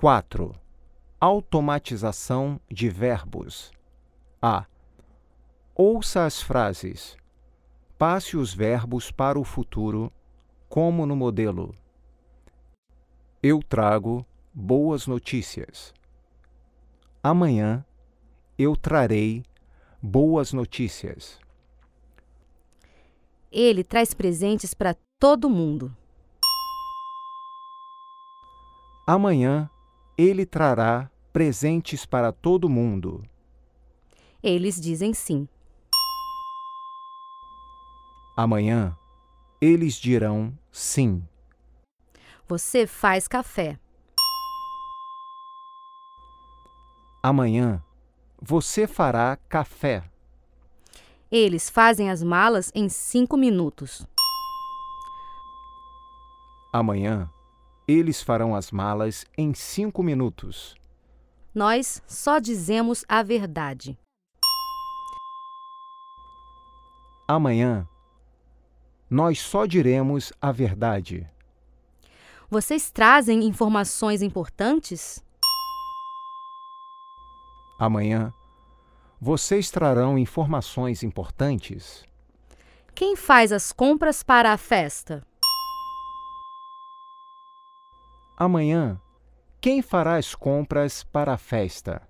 4. Automatização de verbos. A. Ouça as frases. Passe os verbos para o futuro, como no modelo. Eu trago boas notícias. Amanhã eu trarei boas notícias. Ele traz presentes para todo mundo. Amanhã ele trará presentes para todo mundo. Eles dizem sim. Amanhã eles dirão sim. Você faz café. Amanhã você fará café. Eles fazem as malas em cinco minutos. Amanhã eles farão as malas em cinco minutos. Nós só dizemos a verdade. Amanhã nós só diremos a verdade. Vocês trazem informações importantes? Amanhã vocês trarão informações importantes. Quem faz as compras para a festa? Amanhã, quem fará as compras para a festa?